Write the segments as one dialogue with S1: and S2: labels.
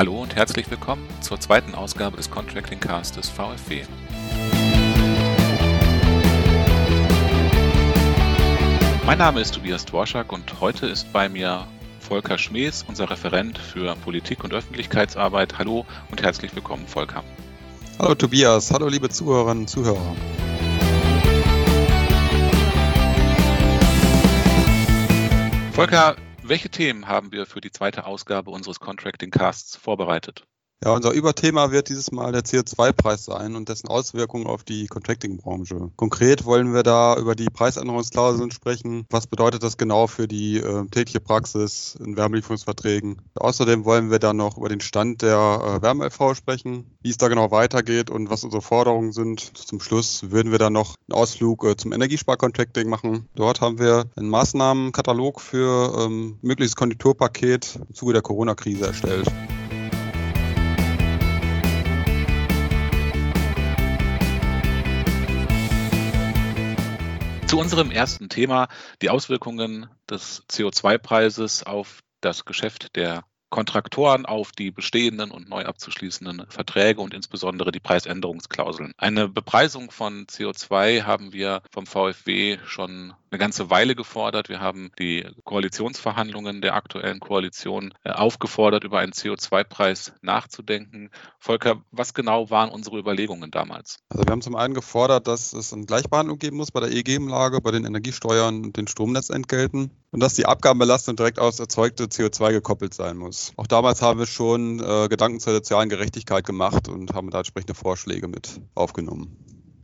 S1: Hallo und herzlich willkommen zur zweiten Ausgabe des Contracting Cast des VfW. Mein Name ist Tobias Dworschak und heute ist bei mir Volker Schmees, unser Referent für Politik und Öffentlichkeitsarbeit. Hallo und herzlich willkommen, Volker.
S2: Hallo Tobias, hallo liebe Zuhörerinnen und Zuhörer.
S1: Volker, welche Themen haben wir für die zweite Ausgabe unseres Contracting Casts vorbereitet?
S2: Ja, unser Überthema wird dieses Mal der CO2-Preis sein und dessen Auswirkungen auf die Contracting-Branche. Konkret wollen wir da über die Preisänderungsklauseln sprechen. Was bedeutet das genau für die äh, tägliche Praxis in Wärmelieferungsverträgen? Außerdem wollen wir dann noch über den Stand der äh, Wärme-LV sprechen, wie es da genau weitergeht und was unsere Forderungen sind. Zum Schluss würden wir dann noch einen Ausflug äh, zum Energiespar-Contracting machen. Dort haben wir einen Maßnahmenkatalog für ähm, mögliches Konjunkturpaket im Zuge der Corona-Krise erstellt.
S1: Zu unserem ersten Thema, die Auswirkungen des CO2-Preises auf das Geschäft der Kontraktoren auf die bestehenden und neu abzuschließenden Verträge und insbesondere die Preisänderungsklauseln. Eine Bepreisung von CO2 haben wir vom VfW schon eine ganze Weile gefordert. Wir haben die Koalitionsverhandlungen der aktuellen Koalition äh, aufgefordert, über einen CO2-Preis nachzudenken. Volker, was genau waren unsere Überlegungen damals?
S2: Also wir haben zum einen gefordert, dass es eine Gleichbehandlung geben muss bei der EEG-Umlage, bei den Energiesteuern und den Stromnetzentgelten und dass die Abgabenbelastung direkt aus erzeugte CO2 gekoppelt sein muss. Auch damals haben wir schon äh, Gedanken zur sozialen Gerechtigkeit gemacht und haben da entsprechende Vorschläge mit aufgenommen.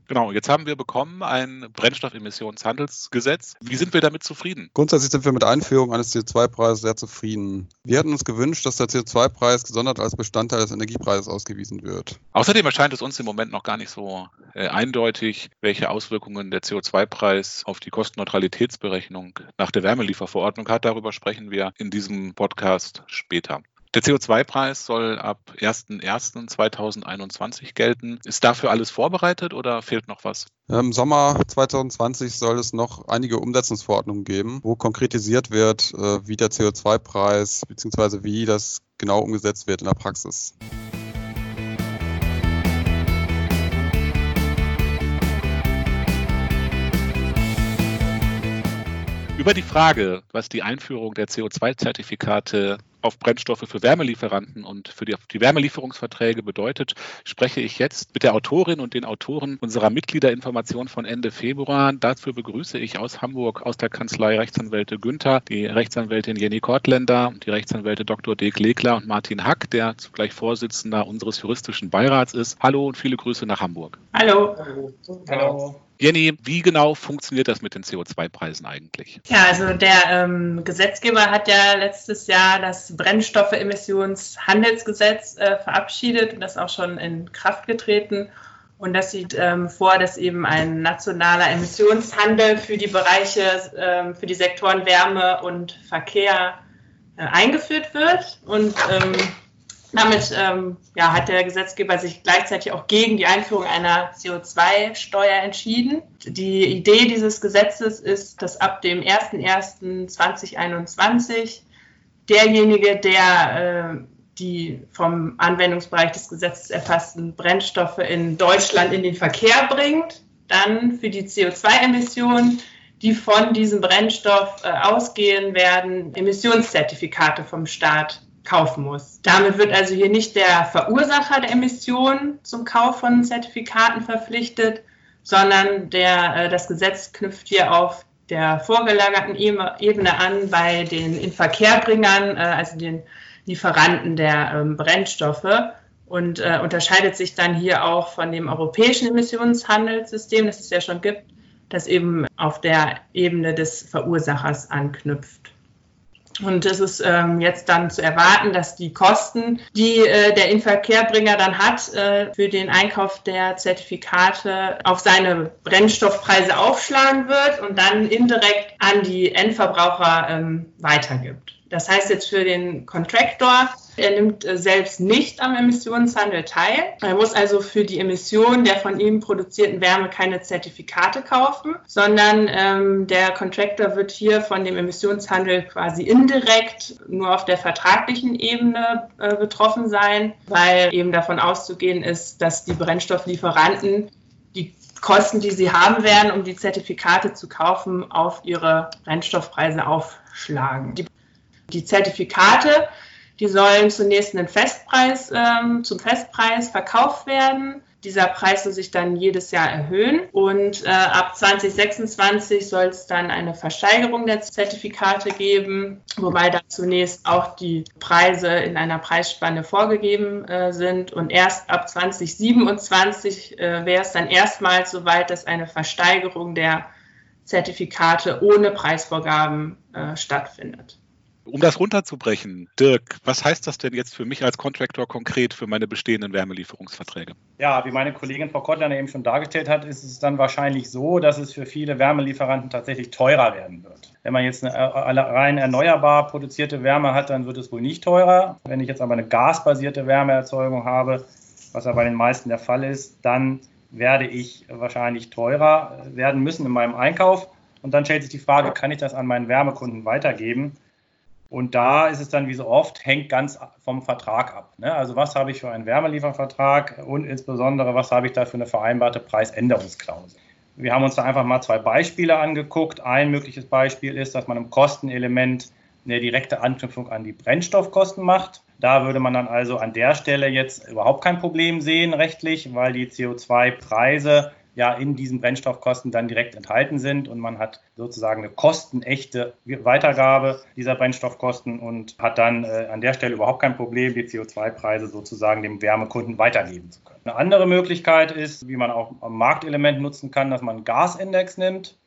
S1: Genau, jetzt haben wir bekommen ein Brennstoffemissionshandelsgesetz. Wie sind wir damit zufrieden?
S2: Grundsätzlich sind wir mit der Einführung eines CO2-Preises sehr zufrieden. Wir hätten uns gewünscht, dass der CO2-Preis gesondert als Bestandteil des Energiepreises ausgewiesen wird.
S1: Außerdem erscheint es uns im Moment noch gar nicht so äh, eindeutig, welche Auswirkungen der CO2-Preis auf die Kostenneutralitätsberechnung nach der Wärmelieferverordnung hat. Darüber sprechen wir in diesem Podcast später. Der CO2-Preis soll ab 01.01.2021 gelten. Ist dafür alles vorbereitet oder fehlt noch was?
S2: Im Sommer 2020 soll es noch einige Umsetzungsverordnungen geben, wo konkretisiert wird, äh, wie der CO2-Preis bzw. wie das genau umgesetzt wird in der Praxis.
S1: Über die Frage, was die Einführung der CO2-Zertifikate auf Brennstoffe für Wärmelieferanten und für die, die, Wärmelieferungsverträge bedeutet, spreche ich jetzt mit der Autorin und den Autoren unserer Mitgliederinformation von Ende Februar. Dazu begrüße ich aus Hamburg aus der Kanzlei Rechtsanwälte Günther, die Rechtsanwältin Jenny Kortländer und die Rechtsanwälte Dr. Dirk Legler und Martin Hack, der zugleich Vorsitzender unseres juristischen Beirats ist. Hallo und viele Grüße nach Hamburg.
S3: Hallo. Hallo. Hallo.
S1: Jenny, wie genau funktioniert das mit den CO2-Preisen eigentlich?
S3: Ja, also der ähm, Gesetzgeber hat ja letztes Jahr das Brennstoffemissionshandelsgesetz äh, verabschiedet und das auch schon in Kraft getreten. Und das sieht ähm, vor, dass eben ein nationaler Emissionshandel für die Bereiche, ähm, für die Sektoren Wärme und Verkehr äh, eingeführt wird. Und ähm, damit ähm, ja, hat der Gesetzgeber sich gleichzeitig auch gegen die Einführung einer CO2-Steuer entschieden. Die Idee dieses Gesetzes ist, dass ab dem 01.01.2021 derjenige, der äh, die vom Anwendungsbereich des Gesetzes erfassten Brennstoffe in Deutschland in den Verkehr bringt, dann für die CO2-Emissionen, die von diesem Brennstoff äh, ausgehen werden, Emissionszertifikate vom Staat kaufen muss. Damit wird also hier nicht der Verursacher der Emissionen zum Kauf von Zertifikaten verpflichtet, sondern der, äh, das Gesetz knüpft hier auf der vorgelagerten Ebene an bei den Inverkehrbringern, äh, also den Lieferanten der ähm, Brennstoffe und äh, unterscheidet sich dann hier auch von dem europäischen Emissionshandelssystem, das es ja schon gibt, das eben auf der Ebene des Verursachers anknüpft. Und es ist ähm, jetzt dann zu erwarten, dass die Kosten, die äh, der Inverkehrbringer dann hat äh, für den Einkauf der Zertifikate, auf seine Brennstoffpreise aufschlagen wird und dann indirekt an die Endverbraucher ähm, weitergibt. Das heißt jetzt für den Contractor Er nimmt äh, selbst nicht am Emissionshandel teil. Er muss also für die Emission der von ihm produzierten Wärme keine Zertifikate kaufen, sondern ähm, der Contractor wird hier von dem Emissionshandel quasi indirekt nur auf der vertraglichen Ebene äh, betroffen sein, weil eben davon auszugehen ist, dass die Brennstofflieferanten die Kosten, die sie haben werden, um die Zertifikate zu kaufen, auf ihre Brennstoffpreise aufschlagen. Die, die Zertifikate die sollen zunächst einen Festpreis, ähm, zum Festpreis verkauft werden. Dieser Preis soll sich dann jedes Jahr erhöhen und äh, ab 2026 soll es dann eine Versteigerung der Zertifikate geben, wobei da zunächst auch die Preise in einer Preisspanne vorgegeben äh, sind und erst ab 2027 äh, wäre es dann erstmals so weit, dass eine Versteigerung der Zertifikate ohne Preisvorgaben äh, stattfindet.
S1: Um das runterzubrechen, Dirk, was heißt das denn jetzt für mich als Contractor konkret für meine bestehenden Wärmelieferungsverträge?
S4: Ja, wie meine Kollegin Frau Kottler eben schon dargestellt hat, ist es dann wahrscheinlich so, dass es für viele Wärmelieferanten tatsächlich teurer werden wird. Wenn man jetzt eine rein erneuerbar produzierte Wärme hat, dann wird es wohl nicht teurer. Wenn ich jetzt aber eine gasbasierte Wärmeerzeugung habe, was ja bei den meisten der Fall ist, dann werde ich wahrscheinlich teurer werden müssen in meinem Einkauf. Und dann stellt sich die Frage, kann ich das an meinen Wärmekunden weitergeben? Und da ist es dann wie so oft, hängt ganz vom Vertrag ab. Ne? Also was habe ich für einen Wärmeliefervertrag und insbesondere, was habe ich da für eine vereinbarte Preisänderungsklausel. Wir haben uns da einfach mal zwei Beispiele angeguckt. Ein mögliches Beispiel ist, dass man im Kostenelement eine direkte Anknüpfung an die Brennstoffkosten macht. Da würde man dann also an der Stelle jetzt überhaupt kein Problem sehen rechtlich, weil die CO2-Preise ja in diesen Brennstoffkosten dann direkt enthalten sind und man hat sozusagen eine kostenechte Weitergabe dieser Brennstoffkosten und hat dann äh, an der Stelle überhaupt kein Problem, die CO2-Preise sozusagen dem Wärmekunden weitergeben zu können. Eine andere Möglichkeit ist, wie man auch am Marktelement nutzen kann, dass man einen Gasindex nimmt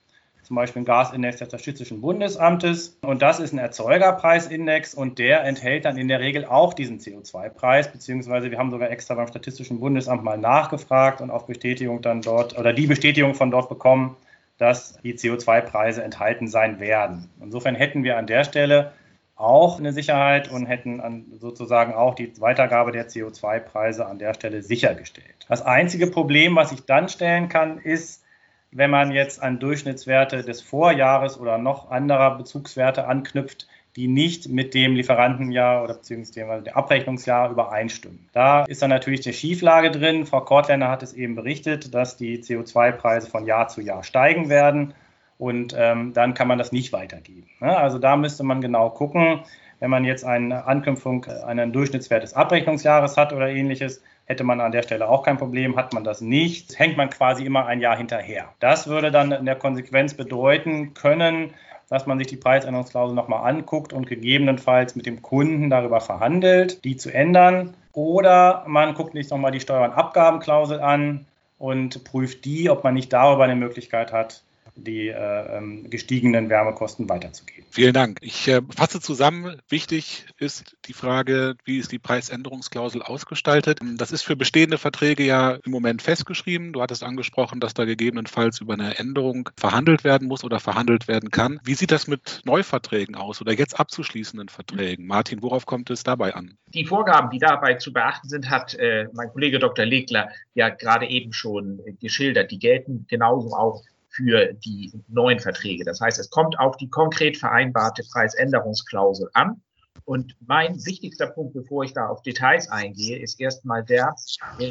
S4: zum Beispiel ein Gasindex des Statistischen Bundesamtes. Und das ist ein Erzeugerpreisindex und der enthält dann in der Regel auch diesen CO2-Preis, beziehungsweise wir haben sogar extra beim Statistischen Bundesamt mal nachgefragt und auf Bestätigung dann dort oder die Bestätigung von dort bekommen, dass die CO2-Preise enthalten sein werden. Insofern hätten wir an der Stelle auch eine Sicherheit und hätten sozusagen auch die Weitergabe der CO2-Preise an der Stelle sichergestellt. Das einzige Problem, was ich dann stellen kann, ist, wenn man jetzt an Durchschnittswerte des Vorjahres oder noch anderer Bezugswerte anknüpft, die nicht mit dem Lieferantenjahr oder beziehungsweise dem Abrechnungsjahr übereinstimmen. Da ist dann natürlich eine Schieflage drin. Frau Kortländer hat es eben berichtet, dass die CO2-Preise von Jahr zu Jahr steigen werden und ähm, dann kann man das nicht weitergeben. Ne? Also da müsste man genau gucken, wenn man jetzt eine Anknüpfung, einen Durchschnittswert des Abrechnungsjahres hat oder ähnliches, hätte man an der Stelle auch kein Problem. Hat man das nicht, hängt man quasi immer ein Jahr hinterher. Das würde dann in der Konsequenz bedeuten können, dass man sich die Preisänderungsklausel nochmal anguckt und gegebenenfalls mit dem Kunden darüber verhandelt, die zu ändern. Oder man guckt sich nochmal die Steuer- und Abgabenklausel an und prüft die, ob man nicht darüber eine Möglichkeit hat, die äh, ähm, gestiegenen Wärmekosten weiterzugeben.
S1: Vielen Dank. Ich äh, fasse zusammen. Wichtig ist die Frage, wie ist die Preisänderungsklausel ausgestaltet? Das ist für bestehende Verträge ja im Moment festgeschrieben. Du hattest angesprochen, dass da gegebenenfalls über eine Änderung verhandelt werden muss oder verhandelt werden kann. Wie sieht das mit Neuverträgen aus oder jetzt abzuschließenden Verträgen? Martin, worauf kommt es dabei an?
S5: Die Vorgaben, die dabei zu beachten sind, hat äh, mein Kollege Dr. Legler ja gerade eben schon geschildert. Die gelten genauso auch für die neuen Verträge. Das heißt, es kommt auf die konkret vereinbarte Preisänderungsklausel an. Und mein wichtigster Punkt, bevor ich da auf Details eingehe, ist erstmal der,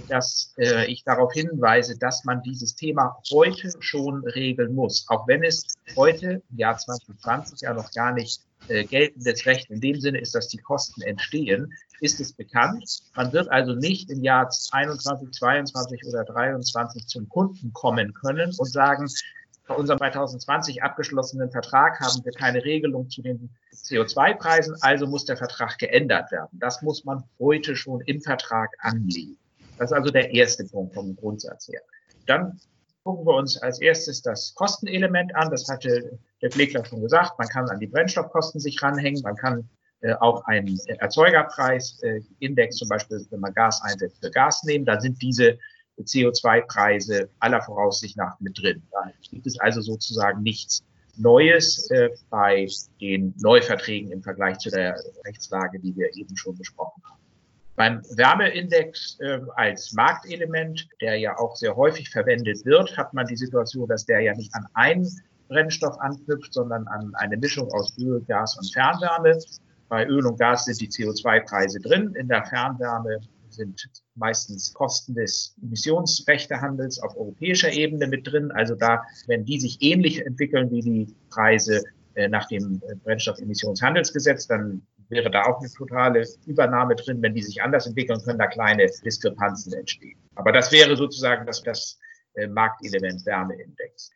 S5: dass äh, ich darauf hinweise, dass man dieses Thema heute schon regeln muss. Auch wenn es heute, im Jahr 2020, ja noch gar nicht äh, geltendes Recht in dem Sinne ist, dass die Kosten entstehen, ist es bekannt. Man wird also nicht im Jahr 21, 22 oder 23 zum Kunden kommen können und sagen, bei unserem 2020 abgeschlossenen Vertrag haben wir keine Regelung zu den CO2-Preisen, also muss der Vertrag geändert werden. Das muss man heute schon im Vertrag anlegen. Das ist also der erste Punkt vom Grundsatz her. Dann gucken wir uns als erstes das Kostenelement an. Das hatte der Pflegler schon gesagt. Man kann an die Brennstoffkosten sich ranhängen. Man kann äh, auch einen Erzeugerpreisindex, äh, zum Beispiel, wenn man Gas einsetzt, für Gas nehmen. Da sind diese CO2-Preise aller Voraussicht nach mit drin. Da gibt es also sozusagen nichts Neues äh, bei den Neuverträgen im Vergleich zu der Rechtslage, die wir eben schon besprochen haben. Beim Wärmeindex äh, als Marktelement, der ja auch sehr häufig verwendet wird, hat man die Situation, dass der ja nicht an einen Brennstoff anknüpft, sondern an eine Mischung aus Öl, Gas und Fernwärme. Bei Öl und Gas sind die CO2-Preise drin. In der Fernwärme sind meistens Kosten des Emissionsrechtehandels auf europäischer Ebene mit drin. Also da, wenn die sich ähnlich entwickeln wie die Preise äh, nach dem Brennstoffemissionshandelsgesetz, dann wäre da auch eine totale Übernahme drin. Wenn die sich anders entwickeln, können da kleine Diskrepanzen entstehen. Aber das wäre sozusagen das, das äh, Marktelement Wärmeindex.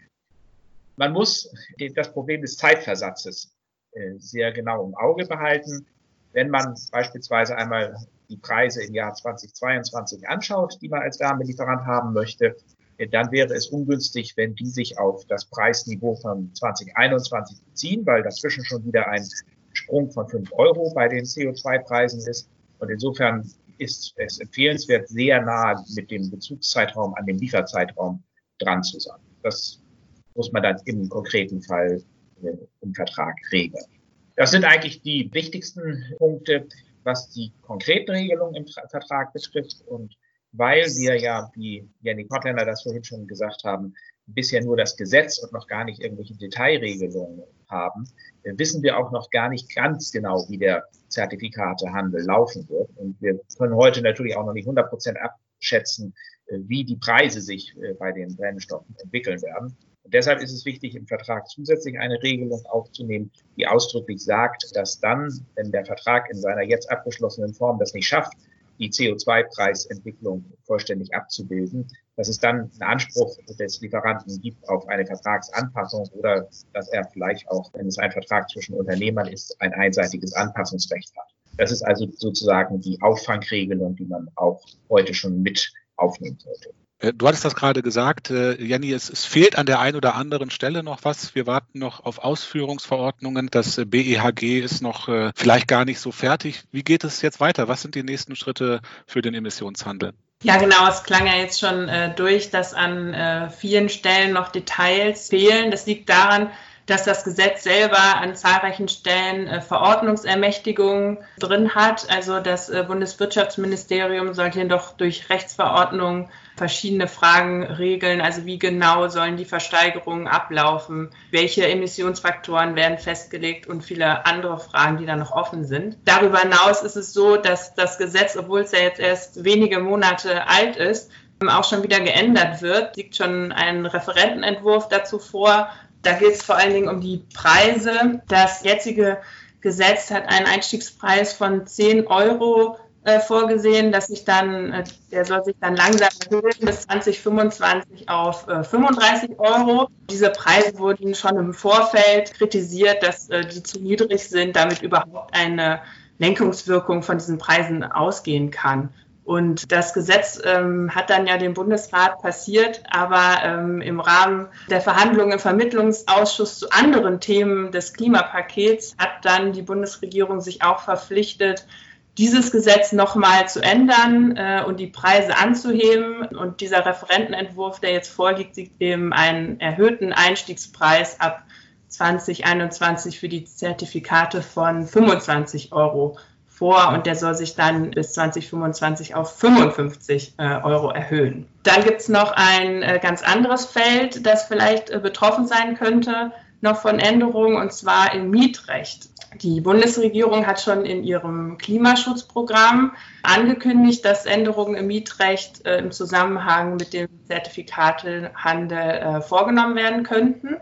S5: Man muss das Problem des Zeitversatzes äh, sehr genau im Auge behalten. Wenn man beispielsweise einmal die Preise im Jahr 2022 anschaut, die man als Wärmelieferant haben möchte, dann wäre es ungünstig, wenn die sich auf das Preisniveau von 2021 beziehen, weil dazwischen schon wieder ein Sprung von 5 Euro bei den CO2-Preisen ist. Und insofern ist es empfehlenswert, sehr nah mit dem Bezugszeitraum an dem Lieferzeitraum dran zu sein. Das muss man dann im konkreten Fall äh, im Vertrag regeln. Das sind eigentlich die wichtigsten Punkte, was die konkrete Regelung im Vertrag betrifft. Und weil wir ja, wie Jenny Kottländer das vorhin schon gesagt haben, bisher nur das Gesetz und noch gar nicht irgendwelche Detailregelungen haben, wissen wir auch noch gar nicht ganz genau, wie der Zertifikatehandel laufen wird. Und wir können heute natürlich auch noch nicht 100 Prozent abschätzen, äh, wie die Preise sich äh, bei den Brennstoffen entwickeln werden. Und deshalb ist es wichtig, im Vertrag zusätzlich eine Regelung aufzunehmen, die ausdrücklich sagt, dass dann, wenn der Vertrag in seiner jetzt abgeschlossenen Form das nicht schafft, die CO2-Preisentwicklung vollständig abzubilden, dass es dann einen Anspruch des Lieferanten gibt auf eine Vertragsanpassung oder dass er vielleicht auch, wenn es ein Vertrag zwischen Unternehmern ist, ein einseitiges Anpassungsrecht hat. Das ist also sozusagen die Auffangregelung, die man auch heute schon mit aufnehmen sollte.
S1: Äh, du hattest das gerade gesagt, äh, Jenny, es, es, fehlt an der einen oder anderen Stelle noch was. Wir warten noch auf Ausführungsverordnungen. Das äh, BEHG ist noch vielleicht gar nicht so fertig. Wie geht es jetzt weiter? Was sind die nächsten Schritte für den Emissionshandel?
S3: Ja, genau. Es klang ja jetzt schon äh, durch, dass an äh, vielen Stellen noch Details fehlen. Das liegt daran, dass das Gesetz selber an zahlreichen Stellen äh, Verordnungsermächtigungen drin hat. Also das Bundeswirtschaftsministerium sollte jedoch durch Rechtsverordnungen verschiedene Fragen regeln. Also wie genau sollen die Versteigerungen ablaufen? Welche Emissionsfaktoren werden festgelegt und viele andere Fragen, die da noch offen sind. Darüber hinaus ist es so, dass das Gesetz, obwohl es ja jetzt erst wenige Monate alt ist, auch schon wieder geändert wird. Liegt schon ein Referentenentwurf dazu vor. Da geht es vor allen Dingen um die Preise. Das jetzige Gesetz hat einen Einstiegspreis von 10 Euro äh, vorgesehen, dass sich dann, äh, der soll sich dann langsam erhöhen bis 2025 auf äh, 35 Euro. Diese Preise wurden schon im Vorfeld kritisiert, dass äh, die zu niedrig sind, damit überhaupt eine Lenkungswirkung von diesen Preisen ausgehen kann. Und das Gesetz ähm, hat dann ja dem Bundesrat passiert, aber ähm, im Rahmen der Verhandlungen im Vermittlungsausschuss zu anderen Themen des Klimapakets hat dann die Bundesregierung sich auch verpflichtet, dieses Gesetz nochmal zu ändern äh, und die Preise anzuheben. Und dieser Referentenentwurf, der jetzt vorliegt, sieht eben einen erhöhten Einstiegspreis ab 2021 für die Zertifikate von 25 Euro vor und der soll sich dann bis 2025 auf 55 äh, Euro erhöhen. Dann gibt es noch ein äh, ganz anderes Feld, das vielleicht äh, betroffen sein könnte noch von Änderungen, und zwar im Mietrecht. Die Bundesregierung hat schon in ihrem Klimaschutzprogramm angekündigt, dass Änderungen im Mietrecht äh, im Zusammenhang mit dem Zertifikatehandel äh, vorgenommen werden könnten.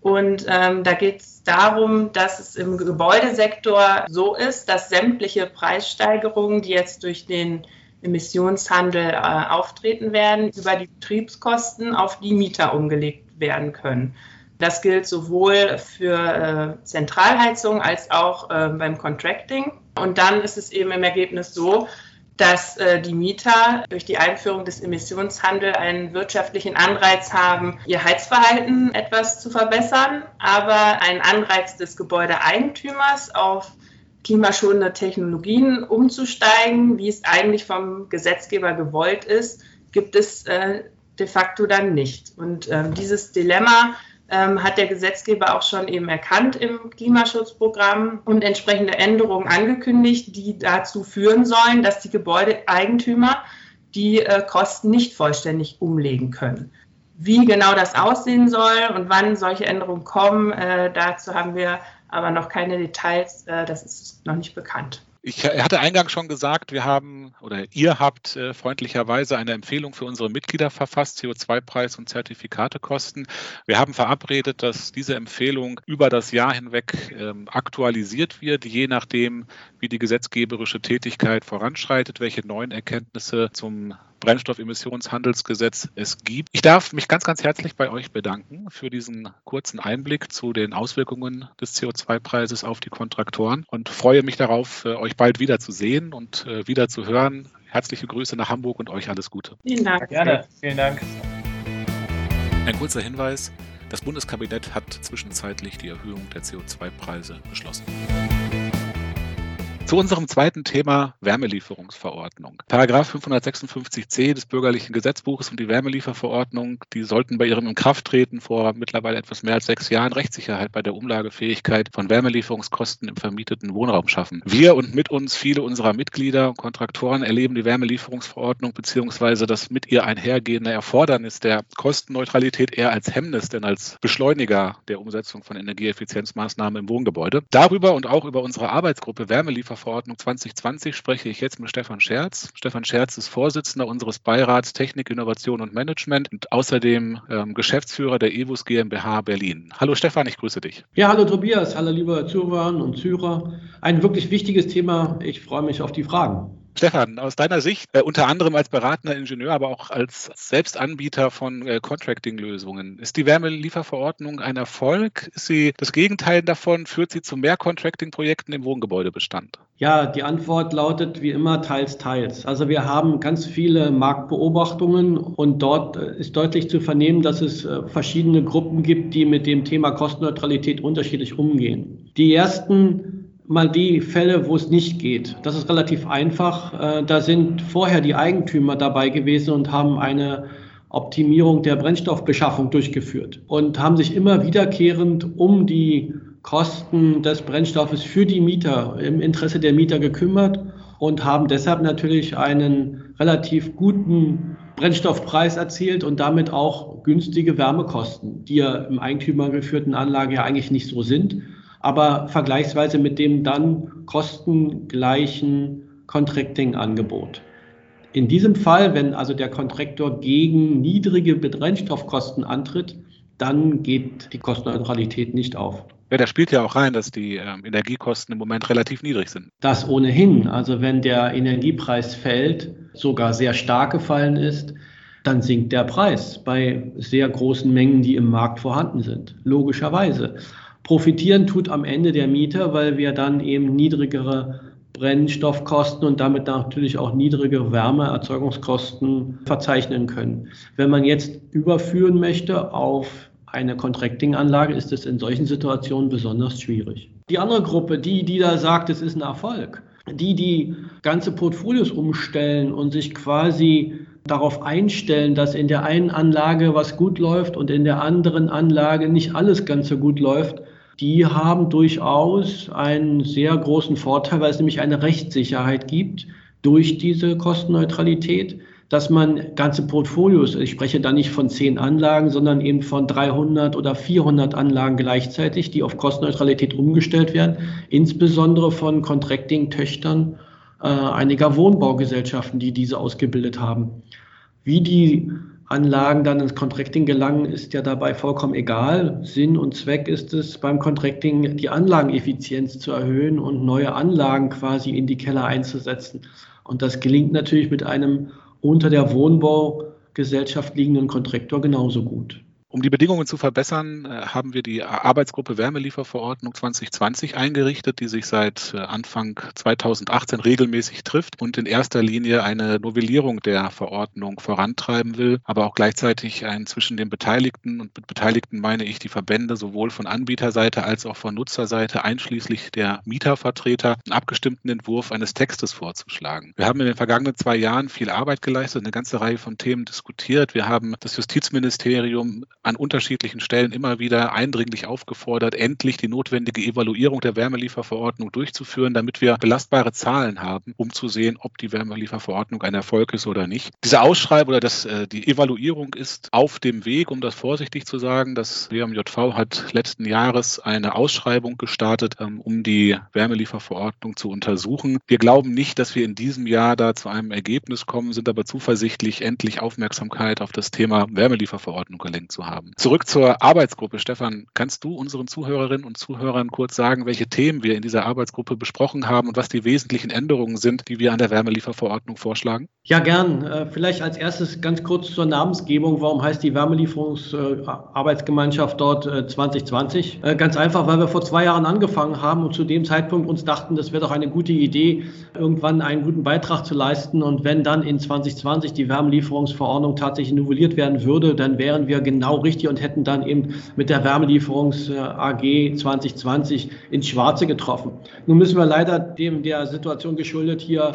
S3: Und ähm, da geht es darum, dass es im Gebäudesektor so ist, dass sämtliche Preissteigerungen, die jetzt durch den Emissionshandel äh, auftreten werden, über die Betriebskosten auf die Mieter umgelegt werden können. Das gilt sowohl für äh, Zentralheizung als auch äh, beim Contracting. Und dann ist es eben im Ergebnis so, dass äh, die Mieter durch die Einführung des Emissionshandels einen wirtschaftlichen Anreiz haben, ihr Heizverhalten etwas zu verbessern, aber einen Anreiz des Gebäudeeigentümers auf klimaschonende Technologien umzusteigen, wie es eigentlich vom Gesetzgeber gewollt ist, gibt es äh, de facto dann nicht. Und äh, dieses Dilemma ähm, hat der Gesetzgeber auch schon eben erkannt im Klimaschutzprogramm und entsprechende Änderungen angekündigt, die dazu führen sollen, dass die Gebäudeeigentümer die äh, Kosten nicht vollständig umlegen können. Wie genau das aussehen soll und wann solche Änderungen kommen, äh, dazu haben wir aber noch keine Details. Äh, das ist noch nicht bekannt.
S1: Ich hatte eingangs schon gesagt, wir haben oder ihr habt äh, freundlicherweise eine Empfehlung für unsere Mitglieder verfasst, CO2-Preis und Zertifikatekosten. Wir haben verabredet, dass diese Empfehlung über das Jahr hinweg ähm, aktualisiert wird, je nachdem, wie die gesetzgeberische Tätigkeit voranschreitet, welche neuen Erkenntnisse zum Brennstoffemissionshandelsgesetz es gibt. Ich darf mich ganz, ganz herzlich bei euch bedanken für diesen kurzen Einblick zu den Auswirkungen des CO2-Preises auf die Kontraktoren und freue mich darauf, äh, euch bald wieder zu sehen und äh, wieder zu hören. Herzliche Grüße nach Hamburg und euch alles Gute.
S4: Vielen Dank. Gerne. Vielen Dank.
S1: Ein kurzer Hinweis. Das Bundeskabinett hat zwischenzeitlich die Erhöhung der CO2-Preise beschlossen. Zu unserem zweiten Thema Wärmelieferungsverordnung. Paragraph 556c des bürgerlichen Gesetzbuches und die Wärmelieferverordnung, die sollten bei ihrem Inkrafttreten vor mittlerweile etwas mehr als sechs Jahren Rechtssicherheit bei der Umlagefähigkeit von Wärmelieferungskosten im vermieteten Wohnraum schaffen. Wir und mit uns viele unserer Mitglieder und Kontraktoren erleben die Wärmelieferungsverordnung bzw. das mit ihr einhergehende Erfordernis der Kostenneutralität eher als Hemmnis, denn als Beschleuniger der Umsetzung von Energieeffizienzmaßnahmen im Wohngebäude. Darüber und auch über unsere Arbeitsgruppe Wärmelieferung Verordnung 2020 spreche ich jetzt mit Stefan Scherz. Stefan Scherz ist Vorsitzender unseres Beirats Technik, Innovation und Management und außerdem ähm, Geschäftsführer der EWUS GmbH Berlin. Hallo Stefan, ich grüße dich.
S6: Ja, hallo Tobias, hallo liebe Zuhörer und Zuhörer. Ein wirklich wichtiges Thema. Ich freue mich auf die Fragen.
S1: Stefan, aus deiner Sicht, äh, unter anderem als beratender Ingenieur, aber auch als Selbstanbieter von äh, Contracting-Lösungen, ist die Wärmelieferverordnung ein Erfolg? Ist sie das Gegenteil davon? Führt sie zu mehr Contracting-Projekten im Wohngebäudebestand?
S6: Ja, die Antwort lautet wie immer teils, teils. Also wir haben ganz viele Marktbeobachtungen und dort äh, ist deutlich zu vernehmen, dass es äh, verschiedene Gruppen gibt, die mit dem Thema Kostenneutralität unterschiedlich umgehen. Die ersten mal die Fälle, wo es nicht geht. Das ist relativ einfach. Äh, da sind vorher die Eigentümer dabei gewesen und haben eine Optimierung der Brennstoffbeschaffung durchgeführt und haben sich immer wiederkehrend um die Kosten des Brennstoffes für die Mieter im Interesse der Mieter gekümmert und haben deshalb natürlich einen relativ guten Brennstoffpreis erzielt und damit auch günstige Wärmekosten, die ja im eigentümergeführten Anlage ja eigentlich nicht so sind aber vergleichsweise mit dem dann kostengleichen Contracting-Angebot. In diesem Fall, wenn also der Kontraktor gegen niedrige Brennstoffkosten antritt, dann geht die Kostenneutralität nicht auf.
S1: Ja, da spielt ja auch rein, dass die äh, Energiekosten im Moment relativ niedrig sind.
S6: Das ohnehin. Also wenn der Energiepreis fällt, sogar sehr stark gefallen ist, dann sinkt der Preis bei sehr großen Mengen, die im Markt vorhanden sind. Logischerweise. Profitieren tut am Ende der Mieter, weil wir dann eben niedrigere Brennstoffkosten und damit natürlich auch niedrigere Wärmeerzeugungskosten verzeichnen können. Wenn man jetzt überführen möchte auf eine Contracting-Anlage, ist es in solchen Situationen besonders schwierig. Die andere Gruppe, die, die da sagt, es ist ein Erfolg, die, die ganze Portfolios umstellen und sich quasi darauf einstellen, dass in der einen Anlage was gut läuft und in der anderen Anlage nicht alles ganz so gut läuft, die haben durchaus einen sehr großen Vorteil, weil es nämlich eine Rechtssicherheit gibt durch diese Kostenneutralität, dass man ganze Portfolios, ich spreche da nicht von zehn Anlagen, sondern eben von 300 oder 400 Anlagen gleichzeitig, die auf Kostenneutralität umgestellt werden, insbesondere von Contracting-Töchtern äh, einiger Wohnbaugesellschaften, die diese ausgebildet haben. Wie die Anlagen dann ins Contracting gelangen, ist ja dabei vollkommen egal. Sinn und Zweck ist es beim Contracting, die Anlageneffizienz zu erhöhen und neue Anlagen quasi in die Keller einzusetzen. Und das gelingt natürlich mit einem unter der Wohnbaugesellschaft liegenden Kontraktor genauso gut.
S1: Um die Bedingungen zu verbessern, äh, haben wir die Arbeitsgruppe Wärmelieferverordnung 2020 eingerichtet, die sich seit äh, Anfang 2018 regelmäßig trifft und in erster Linie eine Novellierung der Verordnung vorantreiben will, aber auch gleichzeitig ein zwischen den Beteiligten und mit Beteiligten meine ich die Verbände sowohl von Anbieterseite als auch von Nutzerseite einschließlich der Mietervertreter einen abgestimmten Entwurf eines Textes vorzuschlagen. Wir haben in den vergangenen zwei Jahren viel Arbeit geleistet, eine ganze Reihe von Themen diskutiert. Wir haben das Justizministerium an unterschiedlichen Stellen immer wieder eindringlich aufgefordert, endlich die notwendige Evaluierung der Wärmelieferverordnung durchzuführen, damit wir belastbare Zahlen haben, um zu sehen, ob die Wärmelieferverordnung ein Erfolg ist oder nicht. Diese Ausschreibung oder das, äh, die Evaluierung ist auf dem Weg, um das vorsichtig zu sagen. Das WMJV hat letzten Jahres eine Ausschreibung gestartet, ähm, um die Wärmelieferverordnung zu untersuchen. Wir glauben nicht, dass wir in diesem Jahr da zu einem Ergebnis kommen, sind aber zuversichtlich, endlich Aufmerksamkeit auf das Thema Wärmelieferverordnung gelenkt zu haben. Zurück zur Arbeitsgruppe. Stefan, kannst du unseren Zuhörerinnen und Zuhörern kurz sagen, welche Themen wir in dieser Arbeitsgruppe besprochen haben und was die wesentlichen Änderungen sind, die wir an der Wärmelieferverordnung vorschlagen?
S6: Ja, gern. Äh, vielleicht als erstes ganz kurz zur Namensgebung. Warum heißt die Wärmelieferungsarbeitsgemeinschaft dort 2020? Äh, ganz einfach, weil wir vor zwei Jahren angefangen haben und zu dem Zeitpunkt uns dachten, das wäre doch eine gute Idee, irgendwann einen guten Beitrag zu leisten. Und wenn dann in 2020 die Wärmelieferungsverordnung tatsächlich novelliert werden würde, dann wären wir genau richtig und hätten dann eben mit der Wärmelieferungs AG 2020 ins Schwarze getroffen. Nun müssen wir leider dem der Situation geschuldet hier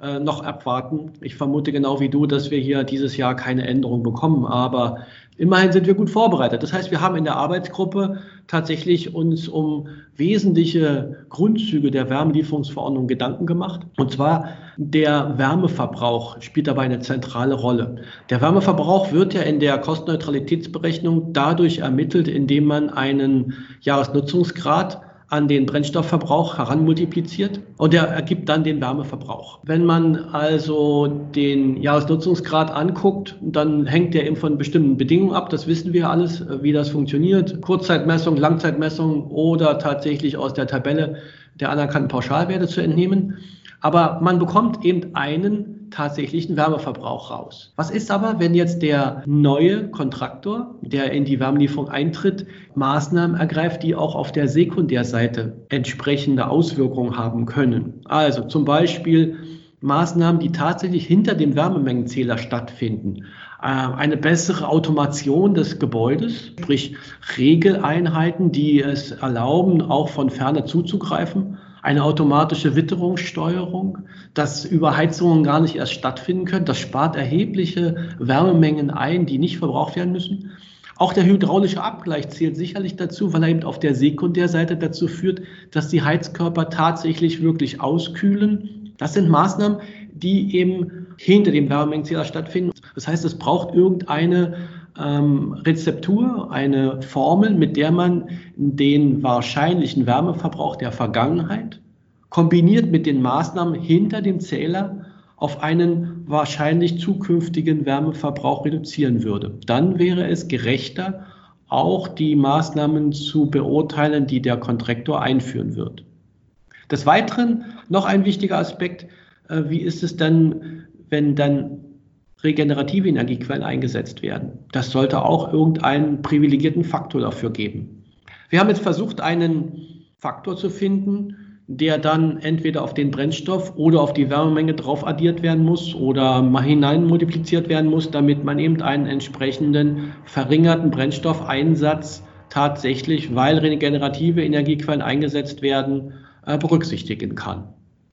S6: äh, noch abwarten. Ich vermute genau wie du, dass wir hier dieses Jahr keine Änderung bekommen, aber immerhin sind wir gut vorbereitet. Das heißt, wir haben in der Arbeitsgruppe tatsächlich uns um wesentliche Grundzüge der Wärmelieferungsverordnung Gedanken gemacht. Und zwar der Wärmeverbrauch spielt dabei eine zentrale Rolle. Der Wärmeverbrauch wird ja in der Kostenneutralitätsberechnung dadurch ermittelt, indem man einen Jahresnutzungsgrad an den Brennstoffverbrauch heranmultipliziert und der ergibt dann den Wärmeverbrauch. Wenn man also den Jahresnutzungsgrad anguckt, dann hängt der eben von bestimmten Bedingungen ab. Das wissen wir alles, wie das funktioniert. Kurzzeitmessung, Langzeitmessung oder tatsächlich aus der Tabelle der anerkannten Pauschalwerte zu entnehmen. Aber man bekommt eben einen tatsächlichen Wärmeverbrauch raus. Was ist aber, wenn jetzt der neue Kontraktor, der in die Wärmelieferung eintritt, Maßnahmen ergreift, die auch auf der Sekundärseite entsprechende Auswirkungen haben können? Also zum Beispiel Maßnahmen, die tatsächlich hinter dem Wärmemengenzähler stattfinden. Äh, eine bessere Automation des Gebäudes, sprich Regeleinheiten, die es erlauben, auch von ferne zuzugreifen eine automatische Witterungssteuerung, dass Überheizungen gar nicht erst stattfinden können. Das spart erhebliche Wärmemengen ein, die nicht verbraucht werden müssen. Auch der hydraulische Abgleich zählt sicherlich dazu, weil er eben auf der Sekundärseite dazu führt, dass die Heizkörper tatsächlich wirklich auskühlen. Das sind Maßnahmen, die eben hinter dem Wärmemengenzähler stattfinden. Das heißt, es braucht irgendeine ähm, Rezeptur, eine Formel, mit der man den wahrscheinlichen Wärmeverbrauch der Vergangenheit kombiniert mit den Maßnahmen hinter dem Zähler auf einen wahrscheinlich zukünftigen Wärmeverbrauch reduzieren würde. Dann wäre es gerechter, auch die Maßnahmen zu beurteilen, die der Kontraktor einführen wird. Des Weiteren noch ein wichtiger Aspekt, äh, wie ist es dann, wenn dann regenerative Energiequellen eingesetzt werden. Das sollte auch irgendeinen privilegierten Faktor dafür geben. Wir haben jetzt versucht, einen Faktor zu finden, der dann entweder auf den Brennstoff oder auf die Wärmemenge drauf addiert werden muss oder hinein multipliziert werden muss, damit man eben einen entsprechenden verringerten Brennstoffeinsatz tatsächlich, weil regenerative Energiequellen eingesetzt werden, äh, berücksichtigen kann.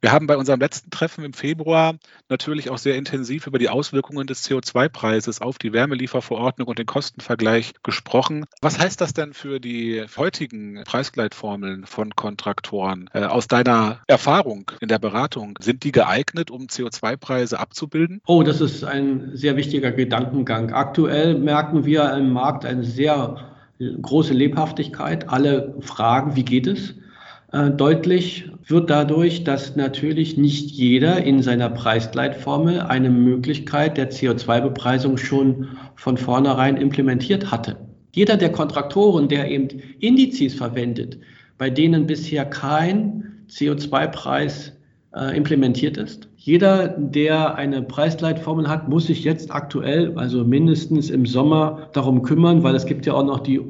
S1: Wir haben bei unserem letzten Treffen im Februar natürlich auch sehr intensiv über die Auswirkungen des CO2-Preises auf die Wärmelieferverordnung und den Kostenvergleich gesprochen. Was heißt das denn für die heutigen Preisgleitformeln von Kontraktoren? Äh, aus deiner Erfahrung in der Beratung, sind die geeignet, um CO2-Preise abzubilden?
S6: Oh, das ist ein sehr wichtiger Gedankengang. Aktuell merken wir im Markt eine sehr große Lebhaftigkeit. Alle fragen, wie geht es? Äh, deutlich wird dadurch, dass natürlich nicht jeder in seiner Preisgleitformel eine Möglichkeit der CO2-Bepreisung schon von vornherein implementiert hatte. Jeder der Kontraktoren, der eben Indizes verwendet, bei denen bisher kein CO2-Preis äh, implementiert ist. Jeder, der eine Preisgleitformel hat, muss sich jetzt aktuell, also mindestens im Sommer, darum kümmern, weil es gibt ja auch noch die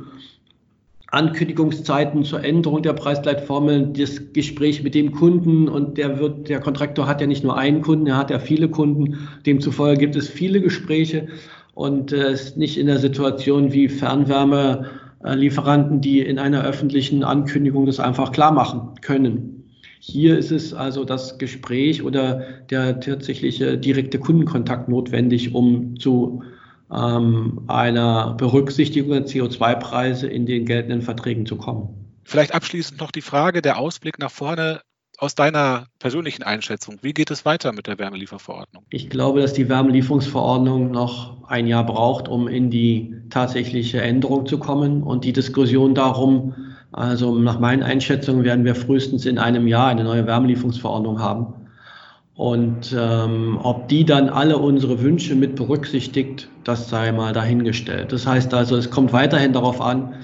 S6: Ankündigungszeiten zur Änderung der Preisleitformel, das Gespräch mit dem Kunden und der wird, der Kontraktor hat ja nicht nur einen Kunden, er hat ja viele Kunden. Demzufolge gibt es viele Gespräche und äh, ist nicht in der Situation wie Fernwärmelieferanten, die in einer öffentlichen Ankündigung das einfach klar machen können. Hier ist es also das Gespräch oder der tatsächliche direkte Kundenkontakt notwendig, um zu ähm, einer Berücksichtigung der CO2-Preise in den geltenden Verträgen zu kommen.
S1: Vielleicht abschließend noch die Frage, der Ausblick nach vorne aus deiner persönlichen Einschätzung, wie geht es weiter mit der Wärmelieferverordnung?
S6: Ich glaube, dass die Wärmelieferungsverordnung noch ein Jahr braucht, um in die tatsächliche Änderung zu kommen. Und die Diskussion darum, also nach meinen Einschätzungen werden wir frühestens in einem Jahr eine neue Wärmelieferungsverordnung haben. Und ähm, ob die dann alle unsere Wünsche mit berücksichtigt, das sei mal dahingestellt. Das heißt also, es kommt weiterhin darauf an,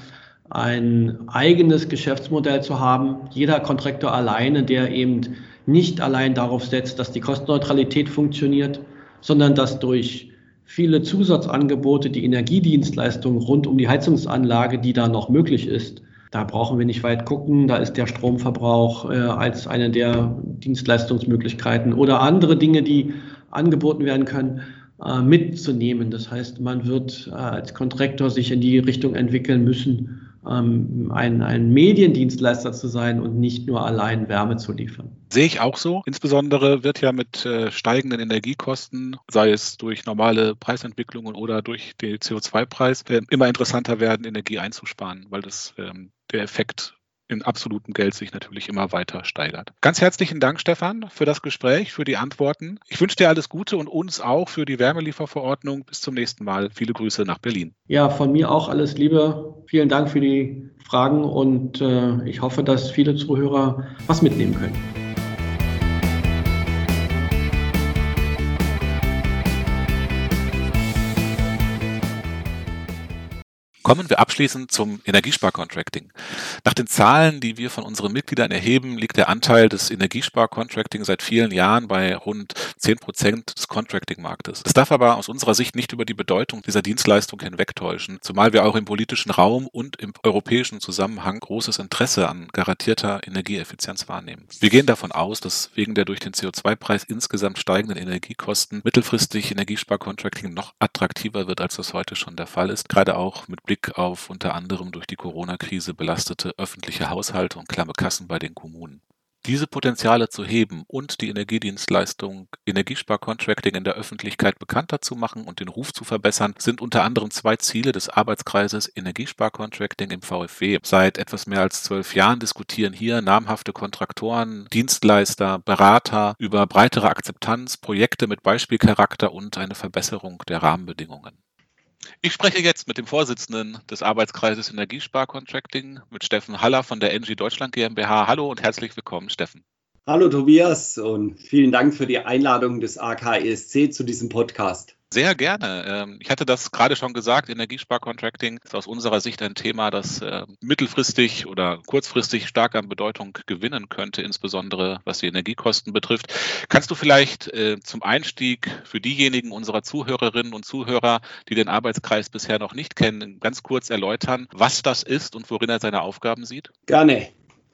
S6: ein eigenes Geschäftsmodell zu haben. Jeder Kontraktor alleine, der eben nicht allein darauf setzt, dass die Kostenneutralität funktioniert, sondern dass durch viele Zusatzangebote die Energiedienstleistung rund um die Heizungsanlage, die da noch möglich ist, da brauchen wir nicht weit gucken. Da ist der Stromverbrauch äh, als eine der Dienstleistungsmöglichkeiten oder andere Dinge, die angeboten werden können, äh, mitzunehmen. Das heißt, man wird äh, als Kontraktor sich in die Richtung entwickeln müssen, ähm, ein, ein Mediendienstleister zu sein und nicht nur allein Wärme zu liefern.
S1: Sehe ich auch so. Insbesondere wird ja mit äh, steigenden Energiekosten, sei es durch normale Preisentwicklungen oder durch den CO2-Preis, äh, immer interessanter werden, Energie einzusparen, weil das ähm, der Effekt in absolutem Geld sich natürlich immer weiter steigert. Ganz herzlichen Dank, Stefan, für das Gespräch, für die Antworten. Ich wünsche dir alles Gute und uns auch für die Wärmelieferverordnung. Bis zum nächsten Mal. Viele Grüße nach Berlin.
S6: Ja, von mir auch alles Liebe. Vielen Dank für die Fragen und äh, ich hoffe, dass viele Zuhörer was mitnehmen können.
S1: Kommen wir abschließend zum Energiesparcontracting. Nach den Zahlen, die wir von unseren Mitgliedern erheben, liegt der Anteil des Energiesparcontracting seit vielen Jahren bei rund 10 Prozent des Contracting-Marktes. Es darf aber aus unserer Sicht nicht über die Bedeutung dieser Dienstleistung hinwegtäuschen, zumal wir auch im politischen Raum und im europäischen Zusammenhang großes Interesse an garantierter Energieeffizienz wahrnehmen. Wir gehen davon aus, dass wegen der durch den CO2-Preis insgesamt steigenden Energiekosten mittelfristig Energiesparcontracting noch attraktiver wird, als das heute schon der Fall ist, gerade auch mit Blick Blick auf unter anderem durch die Corona-Krise belastete öffentliche Haushalte und klamme Kassen bei den Kommunen. Diese Potenziale zu heben und die Energiedienstleistung Energiesparcontracting in der Öffentlichkeit bekannter zu machen und den Ruf zu verbessern, sind unter anderem zwei Ziele des Arbeitskreises Energiesparcontracting im VfW. Seit etwas mehr als zwölf Jahren diskutieren hier namhafte Kontraktoren, Dienstleister, Berater über breitere Akzeptanz, Projekte mit Beispielcharakter und eine Verbesserung der Rahmenbedingungen. Ich spreche jetzt mit dem Vorsitzenden des Arbeitskreises Energiesparcontracting, mit Steffen Haller von der NG Deutschland GmbH. Hallo und herzlich willkommen, Steffen.
S7: Hallo Tobias und vielen Dank für die Einladung des AKESC zu diesem Podcast.
S1: Sehr gerne. Ähm, ich hatte das gerade schon gesagt, Energiesparcontracting ist aus unserer Sicht ein Thema, das äh, mittelfristig oder kurzfristig stark an Bedeutung gewinnen könnte, insbesondere was die Energiekosten betrifft. Kannst du vielleicht äh, zum Einstieg für diejenigen unserer Zuhörerinnen und Zuhörer, die den Arbeitskreis bisher noch nicht kennen, ganz kurz erläutern, was das ist und worin er seine Aufgaben sieht?
S7: Gerne.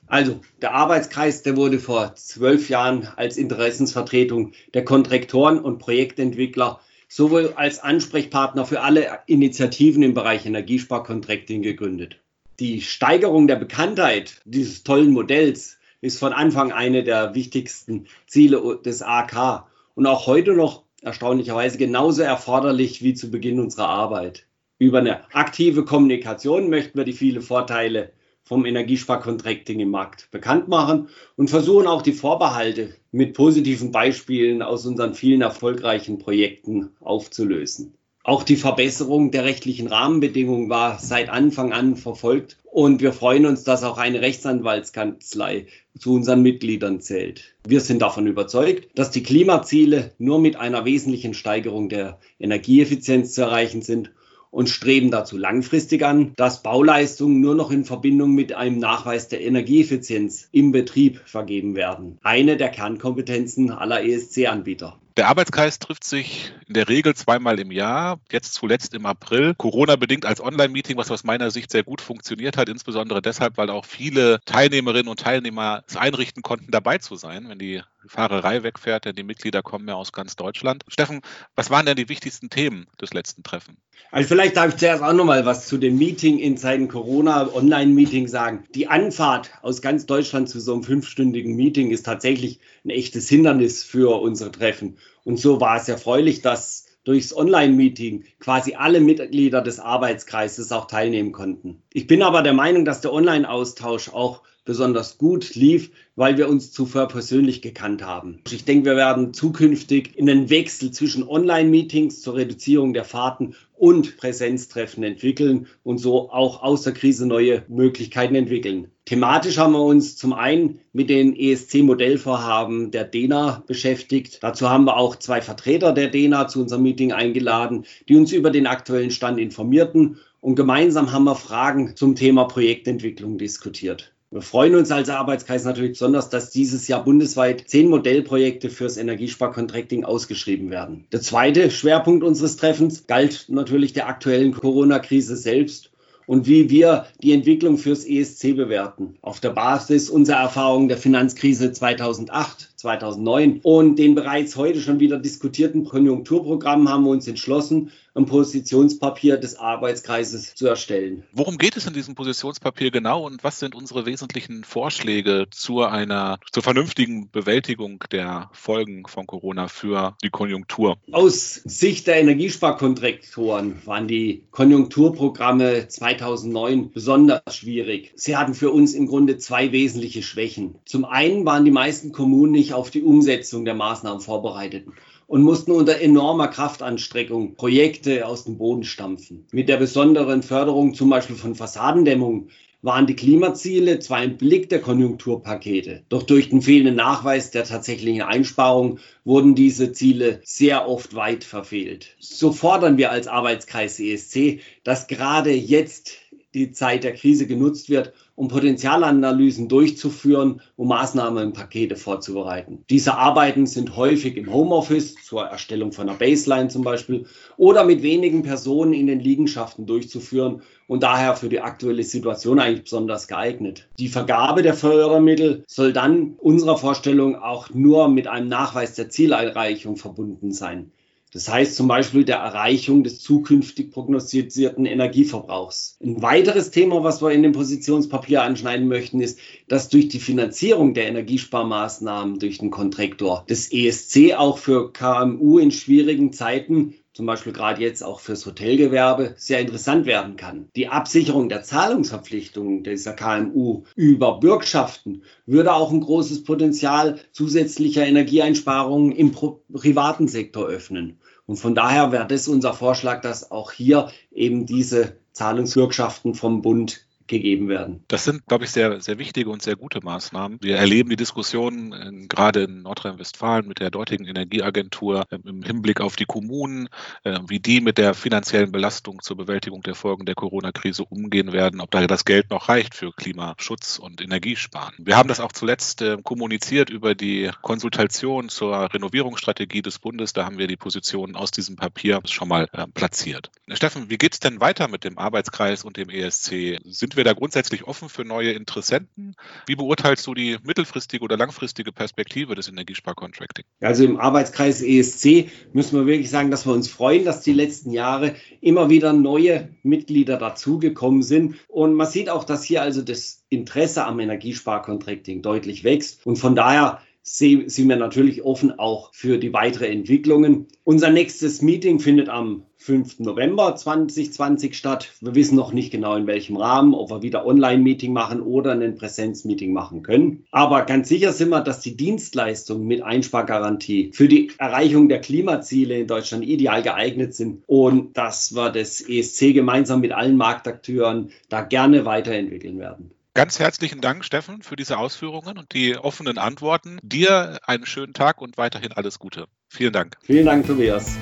S7: Also, der Arbeitskreis, der wurde vor zwölf Jahren als Interessensvertretung der Kontraktoren und Projektentwickler sowohl als Ansprechpartner für alle Initiativen im Bereich Energiesparcontracting gegründet. Die Steigerung der Bekanntheit dieses tollen Modells ist von Anfang eine der wichtigsten Ziele des AK und auch heute noch erstaunlicherweise genauso erforderlich wie zu Beginn unserer Arbeit. Über eine aktive Kommunikation möchten wir die vielen Vorteile vom Energiesparcontracting im Markt bekannt machen und versuchen auch die Vorbehalte mit positiven Beispielen aus unseren vielen erfolgreichen Projekten aufzulösen. Auch die Verbesserung der rechtlichen Rahmenbedingungen war seit Anfang an verfolgt und wir freuen uns, dass auch eine Rechtsanwaltskanzlei zu unseren Mitgliedern zählt. Wir sind davon überzeugt, dass die Klimaziele nur mit einer wesentlichen Steigerung der Energieeffizienz zu erreichen sind und streben dazu langfristig an, dass Bauleistungen nur noch in Verbindung mit einem Nachweis der Energieeffizienz im Betrieb vergeben werden. Eine der Kernkompetenzen aller ESC-Anbieter.
S1: Der Arbeitskreis trifft sich in der Regel zweimal im Jahr, jetzt zuletzt im April. Corona-bedingt als Online-Meeting, was aus meiner Sicht sehr gut funktioniert hat, insbesondere deshalb, weil auch viele Teilnehmerinnen und Teilnehmer es einrichten konnten, dabei zu sein, wenn die Fahrerei wegfährt, denn die Mitglieder kommen ja aus ganz Deutschland. Steffen, was waren denn die wichtigsten Themen des letzten Treffens?
S7: Also vielleicht darf ich zuerst auch noch mal was zu dem Meeting in Zeiten Corona, Online-Meeting sagen. Die Anfahrt aus ganz Deutschland zu so einem fünfstündigen Meeting ist tatsächlich ein echtes Hindernis für unsere Treffen. Und so war es erfreulich, dass durchs Online-Meeting quasi alle Mitglieder des Arbeitskreises auch teilnehmen konnten. Ich bin aber der Meinung, dass der Online-Austausch auch besonders gut lief, weil wir uns zuvor persönlich gekannt haben. Ich denke, wir werden zukünftig in den Wechsel zwischen Online-Meetings zur Reduzierung der Fahrten und Präsenztreffen entwickeln und so auch aus der Krise neue Möglichkeiten entwickeln. Thematisch haben wir uns zum einen mit den ESC-Modellvorhaben der DENA beschäftigt. Dazu haben wir auch zwei Vertreter der DENA zu unserem Meeting eingeladen, die uns über den aktuellen Stand informierten. Und gemeinsam haben wir Fragen zum Thema Projektentwicklung diskutiert. Wir freuen uns als Arbeitskreis natürlich besonders, dass dieses Jahr bundesweit zehn Modellprojekte fürs Energiesparcontracting ausgeschrieben werden. Der zweite Schwerpunkt unseres Treffens galt natürlich der aktuellen Corona-Krise selbst und wie wir die Entwicklung fürs ESC bewerten. Auf der Basis unserer Erfahrungen der Finanzkrise 2008, 2009 und den bereits heute schon wieder diskutierten Konjunkturprogrammen haben wir uns entschlossen, ein Positionspapier des Arbeitskreises zu erstellen.
S1: Worum geht es in diesem Positionspapier genau und was sind unsere wesentlichen Vorschläge zu einer zur vernünftigen Bewältigung der Folgen von Corona für die Konjunktur?
S7: Aus Sicht der Energiesparkontraktoren waren die Konjunkturprogramme 2009 besonders schwierig. Sie hatten für uns im Grunde zwei wesentliche Schwächen. Zum einen waren die meisten Kommunen nicht auf die Umsetzung der Maßnahmen vorbereitet und mussten unter enormer Kraftanstrengung Projekte aus dem Boden stampfen. Mit der besonderen Förderung zum Beispiel von Fassadendämmung waren die Klimaziele zwar im Blick der Konjunkturpakete, doch durch den fehlenden Nachweis der tatsächlichen Einsparung wurden diese Ziele sehr oft weit verfehlt. So fordern wir als Arbeitskreis ESC, dass gerade jetzt die Zeit der Krise genutzt wird, um Potenzialanalysen durchzuführen, um Maßnahmenpakete vorzubereiten. Diese Arbeiten sind häufig im Homeoffice zur Erstellung von einer Baseline zum Beispiel oder mit wenigen Personen in den Liegenschaften durchzuführen und daher für die aktuelle Situation eigentlich besonders geeignet. Die Vergabe der Fördermittel soll dann unserer Vorstellung auch nur mit einem Nachweis der Zielerreichung verbunden sein. Das heißt zum Beispiel der Erreichung des zukünftig prognostizierten Energieverbrauchs. Ein weiteres Thema, was wir in dem Positionspapier anschneiden möchten, ist, dass durch die Finanzierung der Energiesparmaßnahmen durch den Kontraktor des ESC auch für KMU in schwierigen Zeiten zum Beispiel gerade jetzt auch fürs Hotelgewerbe, sehr interessant werden kann. Die Absicherung der Zahlungsverpflichtungen dieser KMU über Bürgschaften würde auch ein großes Potenzial zusätzlicher Energieeinsparungen im privaten Sektor öffnen. Und von daher wäre das unser Vorschlag, dass auch hier eben diese Zahlungsbürgschaften vom Bund gegeben werden.
S1: Das sind, glaube ich, sehr, sehr wichtige und sehr gute Maßnahmen. Wir erleben die Diskussion äh, gerade in Nordrhein-Westfalen mit der dortigen Energieagentur äh, im Hinblick auf die Kommunen, äh, wie die mit der finanziellen Belastung zur Bewältigung der Folgen der Corona-Krise umgehen werden, ob da das Geld noch reicht für Klimaschutz und Energiesparen. Wir haben das auch zuletzt kommuniziert über die Konsultation zur Renovierungsstrategie des Bundes. Da haben wir die Positionen aus diesem Papier schon mal platziert. Steffen, wie geht es denn weiter mit dem Arbeitskreis und dem ESC? Sind wir da grundsätzlich offen für neue Interessenten? Wie beurteilst du die mittelfristige oder langfristige Perspektive des Energiesparcontracting?
S7: Also im Arbeitskreis ESC müssen wir wirklich sagen, dass wir uns freuen, dass die letzten Jahre immer wieder neue Mitglieder dazugekommen sind. Und man sieht auch, dass hier also das Interesse am Energiesparcontracting deutlich wächst. Und von daher sind wir natürlich offen auch für die weitere Entwicklungen. Unser nächstes Meeting findet am 5. November 2020 statt. Wir wissen noch nicht genau in welchem Rahmen, ob wir wieder Online-Meeting machen oder ein Präsenz-Meeting machen können. Aber ganz sicher sind wir, dass die Dienstleistungen mit Einspargarantie für die Erreichung der Klimaziele in Deutschland ideal geeignet sind und dass wir das ESC gemeinsam mit allen Marktakteuren da gerne weiterentwickeln werden.
S1: Ganz herzlichen Dank, Steffen, für diese Ausführungen und die offenen Antworten. Dir einen schönen Tag und weiterhin alles Gute. Vielen Dank.
S7: Vielen Dank, Tobias.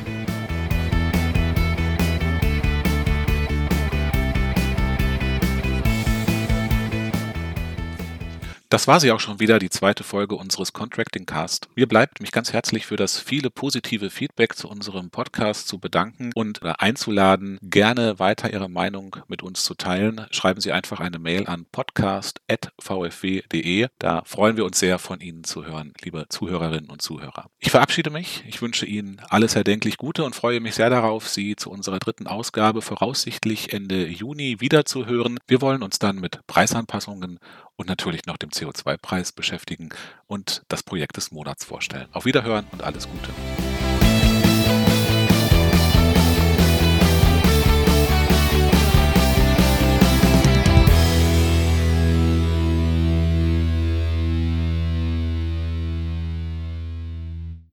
S1: Das war sie auch schon wieder, die zweite Folge unseres Contracting Cast. Mir bleibt mich ganz herzlich für das viele positive Feedback zu unserem Podcast zu bedanken und äh, einzuladen, gerne weiter Ihre Meinung mit uns zu teilen. Schreiben Sie einfach eine Mail an podcast.vfw.de. Da freuen wir uns sehr, von Ihnen zu hören, liebe Zuhörerinnen und Zuhörer. Ich verabschiede mich. Ich wünsche Ihnen alles erdenklich Gute und freue mich sehr darauf, Sie zu unserer dritten Ausgabe voraussichtlich Ende Juni wiederzuhören. Wir wollen uns dann mit Preisanpassungen und natürlich noch dem CO2-Preis beschäftigen und das Projekt des Monats vorstellen. Auf Wiederhören und alles Gute.